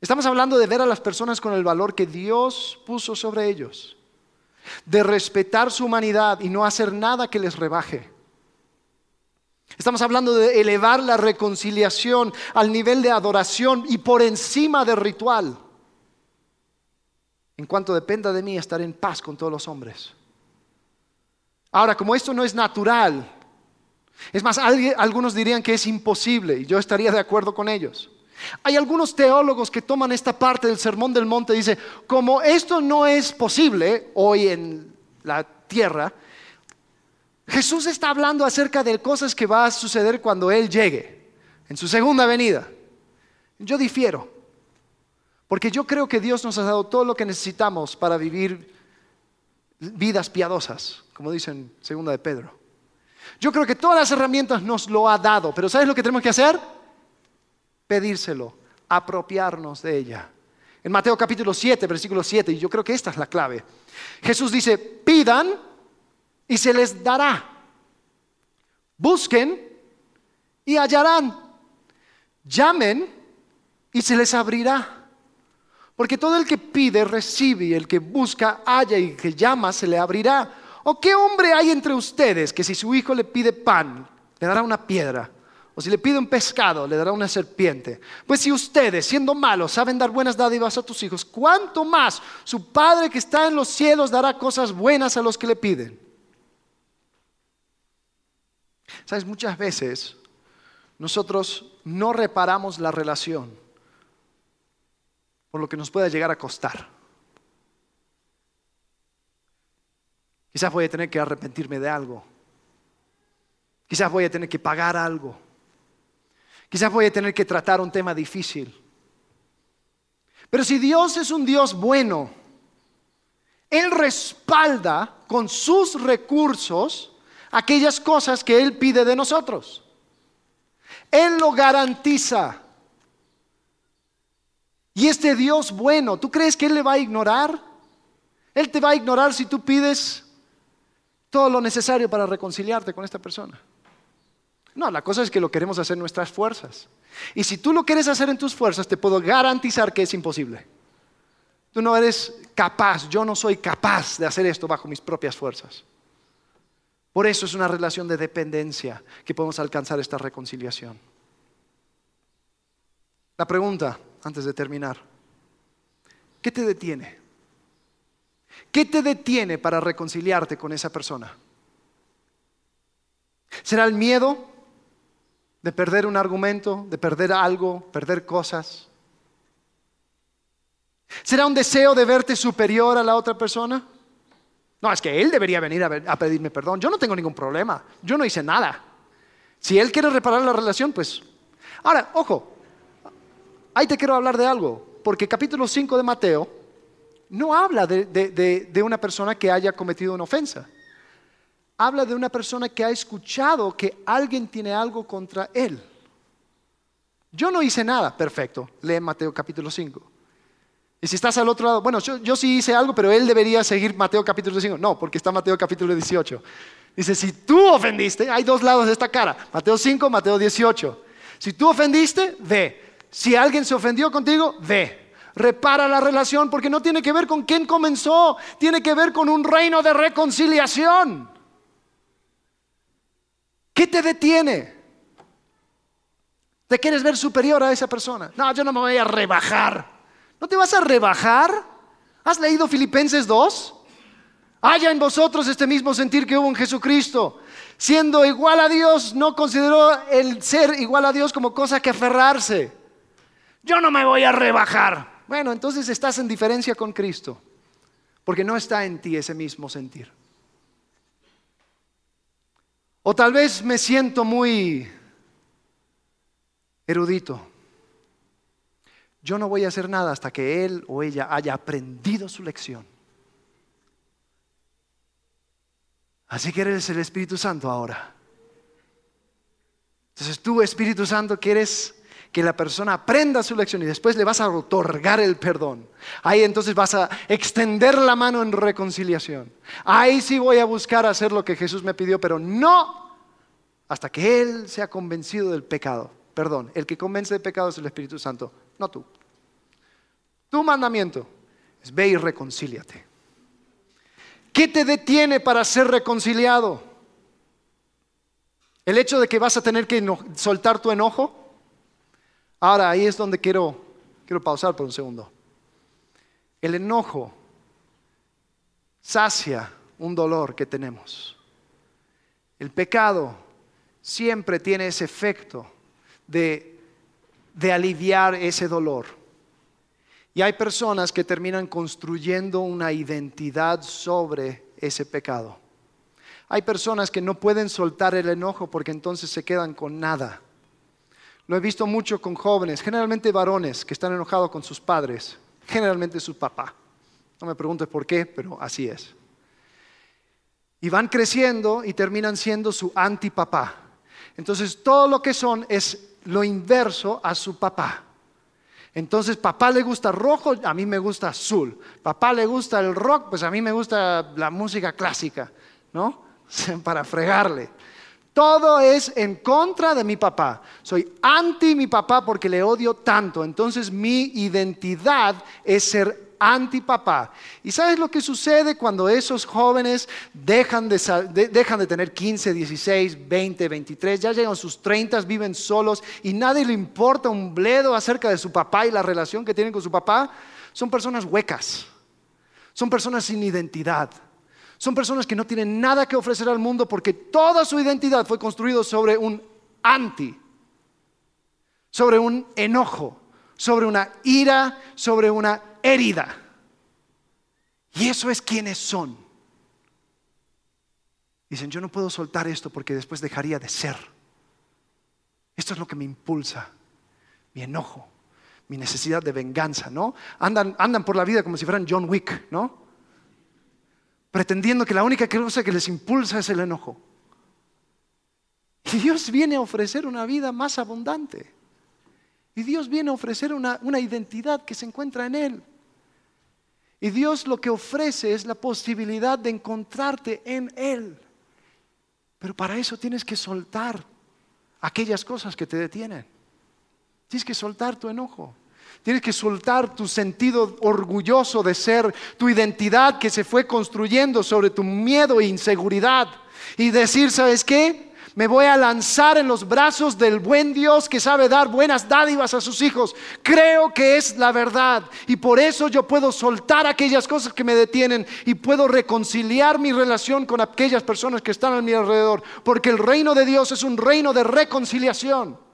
Estamos hablando de ver a las personas con el valor que Dios puso sobre ellos. de respetar su humanidad y no hacer nada que les rebaje. Estamos hablando de elevar la reconciliación al nivel de adoración y por encima del ritual. En cuanto dependa de mí, estar en paz con todos los hombres. Ahora, como esto no es natural, es más, algunos dirían que es imposible y yo estaría de acuerdo con ellos. Hay algunos teólogos que toman esta parte del Sermón del Monte y dicen, como esto no es posible hoy en la tierra, Jesús está hablando acerca de cosas que va a suceder cuando Él llegue, en su segunda venida. Yo difiero, porque yo creo que Dios nos ha dado todo lo que necesitamos para vivir vidas piadosas, como dicen segunda de Pedro. Yo creo que todas las herramientas nos lo ha dado, pero ¿sabes lo que tenemos que hacer? Pedírselo, apropiarnos de ella. En Mateo capítulo 7, versículo 7, y yo creo que esta es la clave. Jesús dice, pidan y se les dará. Busquen y hallarán. Llamen y se les abrirá. Porque todo el que pide recibe, y el que busca halla y el que llama se le abrirá. ¿O qué hombre hay entre ustedes que si su hijo le pide pan, le dará una piedra? O si le pide un pescado, le dará una serpiente. Pues si ustedes, siendo malos, saben dar buenas dádivas a tus hijos, ¿cuánto más su Padre que está en los cielos dará cosas buenas a los que le piden? Sabes, muchas veces nosotros no reparamos la relación por lo que nos pueda llegar a costar. Quizás voy a tener que arrepentirme de algo. Quizás voy a tener que pagar algo. Quizás voy a tener que tratar un tema difícil. Pero si Dios es un Dios bueno, Él respalda con sus recursos aquellas cosas que Él pide de nosotros. Él lo garantiza. Y este Dios bueno, ¿tú crees que Él le va a ignorar? Él te va a ignorar si tú pides todo lo necesario para reconciliarte con esta persona. No, la cosa es que lo queremos hacer en nuestras fuerzas. Y si tú lo quieres hacer en tus fuerzas, te puedo garantizar que es imposible. Tú no eres capaz, yo no soy capaz de hacer esto bajo mis propias fuerzas. Por eso es una relación de dependencia que podemos alcanzar esta reconciliación. La pregunta, antes de terminar, ¿qué te detiene? ¿Qué te detiene para reconciliarte con esa persona? ¿Será el miedo de perder un argumento, de perder algo, perder cosas? ¿Será un deseo de verte superior a la otra persona? No, es que él debería venir a, pedirme perdón. Yo no tengo ningún problema. Yo no hice nada. Si él quiere reparar la relación, pues... Ahora, ojo, ahí te quiero hablar de algo, porque capítulo 5 de Mateo no habla de, una persona que haya cometido una ofensa. Habla de una persona que ha escuchado que alguien tiene algo contra él. Yo no hice nada, perfecto. Lee Mateo capítulo 5. Y si estás al otro lado, bueno, yo, sí hice algo, pero él debería seguir Mateo capítulo 5. No, porque está Mateo capítulo 18. Dice, si tú ofendiste, hay dos lados de esta cara, Mateo 5, Mateo 18. Si tú ofendiste, ve. Si alguien se ofendió contigo, ve. Repara la relación porque no tiene que ver con quién comenzó, tiene que ver con un reino de reconciliación. ¿Qué te detiene? ¿Te quieres ver superior a esa persona? No, yo no me voy a rebajar. ¿No te vas a rebajar? ¿Has leído Filipenses 2? Haya en vosotros este mismo sentir que hubo en Jesucristo. Siendo igual a Dios, no consideró el ser igual a Dios como cosa que aferrarse. Yo no me voy a rebajar. Bueno, entonces estás en diferencia con Cristo, porque no está en ti ese mismo sentir. O tal vez me siento muy erudito yo no voy a hacer nada hasta que él o ella haya aprendido su lección. Así que eres el Espíritu Santo ahora. Entonces tú, Espíritu Santo, quieres que la persona aprenda su lección y después le vas a otorgar el perdón. Ahí entonces vas a extender la mano en reconciliación. Ahí sí voy a buscar hacer lo que Jesús me pidió, pero no hasta que Él sea convencido del pecado. Perdón, el que convence del pecado es el Espíritu Santo, no tú. Tu mandamiento es ve y reconcíliate. ¿Qué te detiene para ser reconciliado? ¿El hecho de que vas a tener que soltar tu enojo? Ahora, ahí es donde quiero, quiero pausar por un segundo. El enojo sacia un dolor que tenemos. El pecado siempre tiene ese efecto de, de aliviar ese dolor. Y hay personas que terminan construyendo una identidad sobre ese pecado. Hay personas que no pueden soltar el enojo porque entonces se quedan con nada. Lo he visto mucho con jóvenes, generalmente varones que están enojados con sus padres, generalmente su papá. No me preguntes por qué, pero así es. Y van creciendo y terminan siendo su antipapá. Entonces todo lo que son es lo inverso a su papá. Entonces, papá le gusta rojo, a mí me gusta azul. Papá le gusta el rock, pues a mí me gusta la música clásica, ¿no? [laughs] Para fregarle. Todo es en contra de mi papá. Soy anti mi papá porque le odio tanto. Entonces mi identidad es ser antipapá. ¿Y sabes lo que sucede cuando esos jóvenes dejan de, dejan de tener 15, 16, 20, 23, ya llegan a sus 30, viven solos y nadie le importa un bledo acerca de su papá y la relación que tienen con su papá? Son personas huecas, son personas sin identidad. Son personas que no tienen nada que ofrecer al mundo porque toda su identidad fue construida sobre un anti, sobre un enojo, sobre una ira, sobre una herida. Y eso es quienes son. Dicen, yo no puedo soltar esto porque después dejaría de ser. Esto es lo que me impulsa, mi enojo, mi necesidad de venganza, ¿no? Andan, andan por la vida como si fueran John Wick, ¿no? Pretendiendo que la única cosa que les impulsa es el enojo. Y Dios viene a ofrecer una vida más abundante. Y Dios viene a ofrecer una, una identidad que se encuentra en Él. Y Dios lo que ofrece es la posibilidad de encontrarte en Él. Pero para eso tienes que soltar aquellas cosas que te detienen. Tienes que soltar tu enojo. Tienes que soltar tu sentido orgulloso de ser, tu identidad que se fue construyendo sobre tu miedo e inseguridad. Y decir, ¿sabes qué? Me voy a lanzar en los brazos del buen Dios que sabe dar buenas dádivas a sus hijos. Creo que es la verdad. Y por eso yo puedo soltar aquellas cosas que me detienen y puedo reconciliar mi relación con aquellas personas que están a mi alrededor. Porque el reino de Dios es un reino de reconciliación.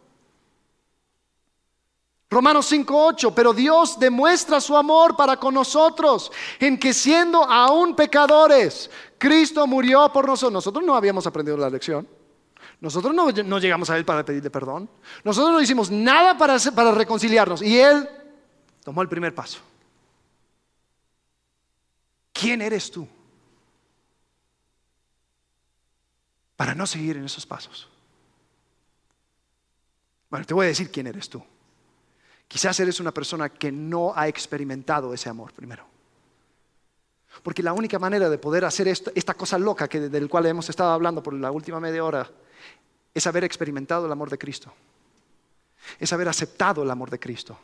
Romanos 5:8, pero Dios demuestra su amor para con nosotros en que siendo aún pecadores, Cristo murió por nosotros. Nosotros no habíamos aprendido la lección. Nosotros no, llegamos a Él para pedirle perdón. Nosotros no hicimos nada para, para reconciliarnos. Y Él tomó el primer paso. ¿Quién eres tú? Para no seguir en esos pasos. Bueno, te voy a decir quién eres tú. Quizás eres una persona que no ha experimentado ese amor primero. Porque la única manera de poder hacer esta, cosa loca que, del cual hemos estado hablando por la última media hora es haber experimentado el amor de Cristo. Es haber aceptado el amor de Cristo.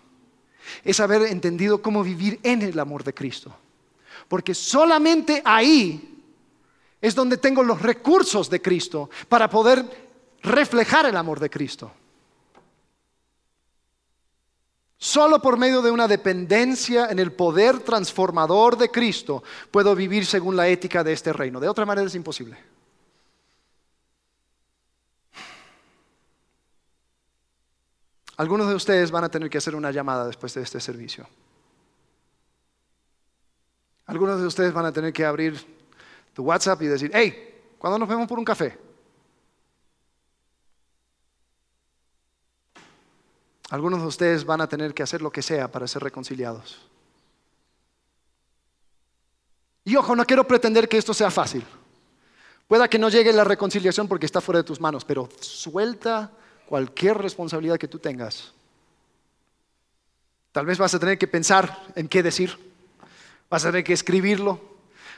Es haber entendido cómo vivir en el amor de Cristo. Porque solamente ahí es donde tengo los recursos de Cristo para poder reflejar el amor de Cristo. Solo por medio de una dependencia en el poder transformador de Cristo puedo vivir según la ética de este reino. De otra manera es imposible. Algunos de ustedes van a tener que hacer una llamada después de este servicio. Algunos de ustedes van a tener que abrir tu WhatsApp y decir, hey, ¿cuándo nos vemos por un café? Algunos de ustedes van a tener que hacer lo que sea para ser reconciliados. Y ojo, no quiero pretender que esto sea fácil. Pueda que no llegue la reconciliación porque está fuera de tus manos, pero suelta cualquier responsabilidad que tú tengas. Tal vez vas a tener que pensar en qué decir, vas a tener que escribirlo,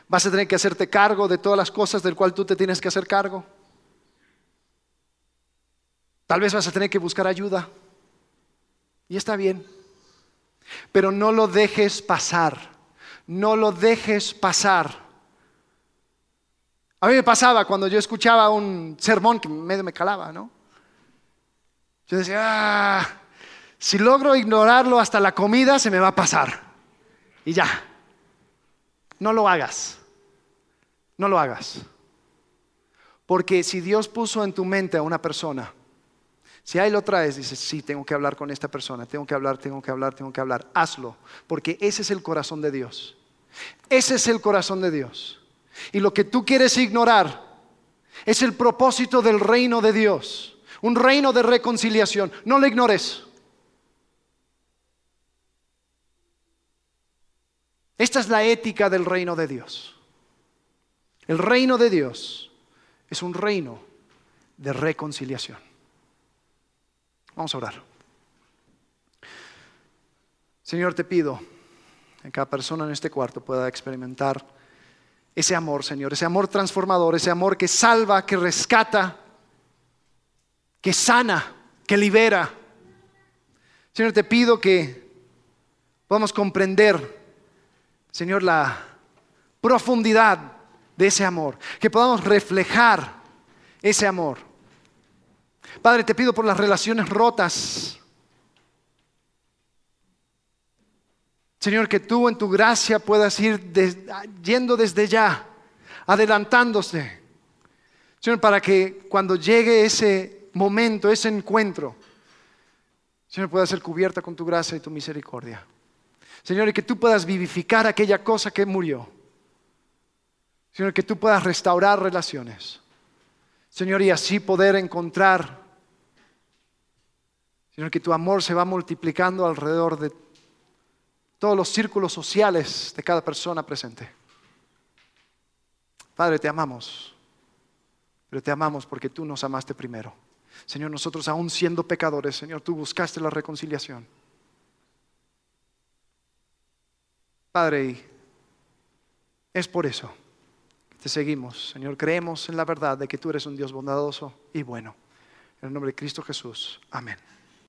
vas a tener que hacerte cargo de todas las cosas del cual tú te tienes que hacer cargo. Tal vez vas a tener que buscar ayuda. Y está bien. Pero no lo dejes pasar. No lo dejes pasar. A mí me pasaba cuando yo escuchaba un sermón que medio me calaba, ¿no? Yo decía, ah, si logro ignorarlo hasta la comida, se me va a pasar. Y ya. No lo hagas. No lo hagas. Porque si Dios puso en tu mente a una persona, si ahí lo traes, dices, sí, tengo que hablar con esta persona, tengo que hablar, tengo que hablar, tengo que hablar, hazlo, porque ese es el corazón de Dios. Ese es el corazón de Dios. Y lo que tú quieres ignorar es el propósito del reino de Dios, un reino de reconciliación. No lo ignores. Esta es la ética del reino de Dios. El reino de Dios es un reino de reconciliación. Vamos a orar. Señor, te pido que cada persona en este cuarto pueda experimentar ese amor, Señor, ese amor transformador, ese amor que salva, que rescata, que sana, que libera. Señor, te pido que podamos comprender, Señor, la profundidad de ese amor, que podamos reflejar ese amor. Padre, te pido por las relaciones rotas. Señor, que tú en tu gracia puedas ir yendo desde ya, adelantándose. Señor, para que cuando llegue ese momento, ese encuentro, Señor, pueda ser cubierta con tu gracia y tu misericordia. Señor, y que tú puedas vivificar aquella cosa que murió. Señor, que tú puedas restaurar relaciones. Señor, y así poder encontrar, Señor, que tu amor se va multiplicando alrededor de todos los círculos sociales de cada persona presente. Padre, te amamos, pero te amamos porque tú nos amaste primero. Señor, nosotros aún siendo pecadores, Señor, tú buscaste la reconciliación. Padre, es por eso te seguimos, Señor. Creemos en la verdad de que tú eres un Dios bondadoso y bueno. En el nombre de Cristo Jesús. Amén.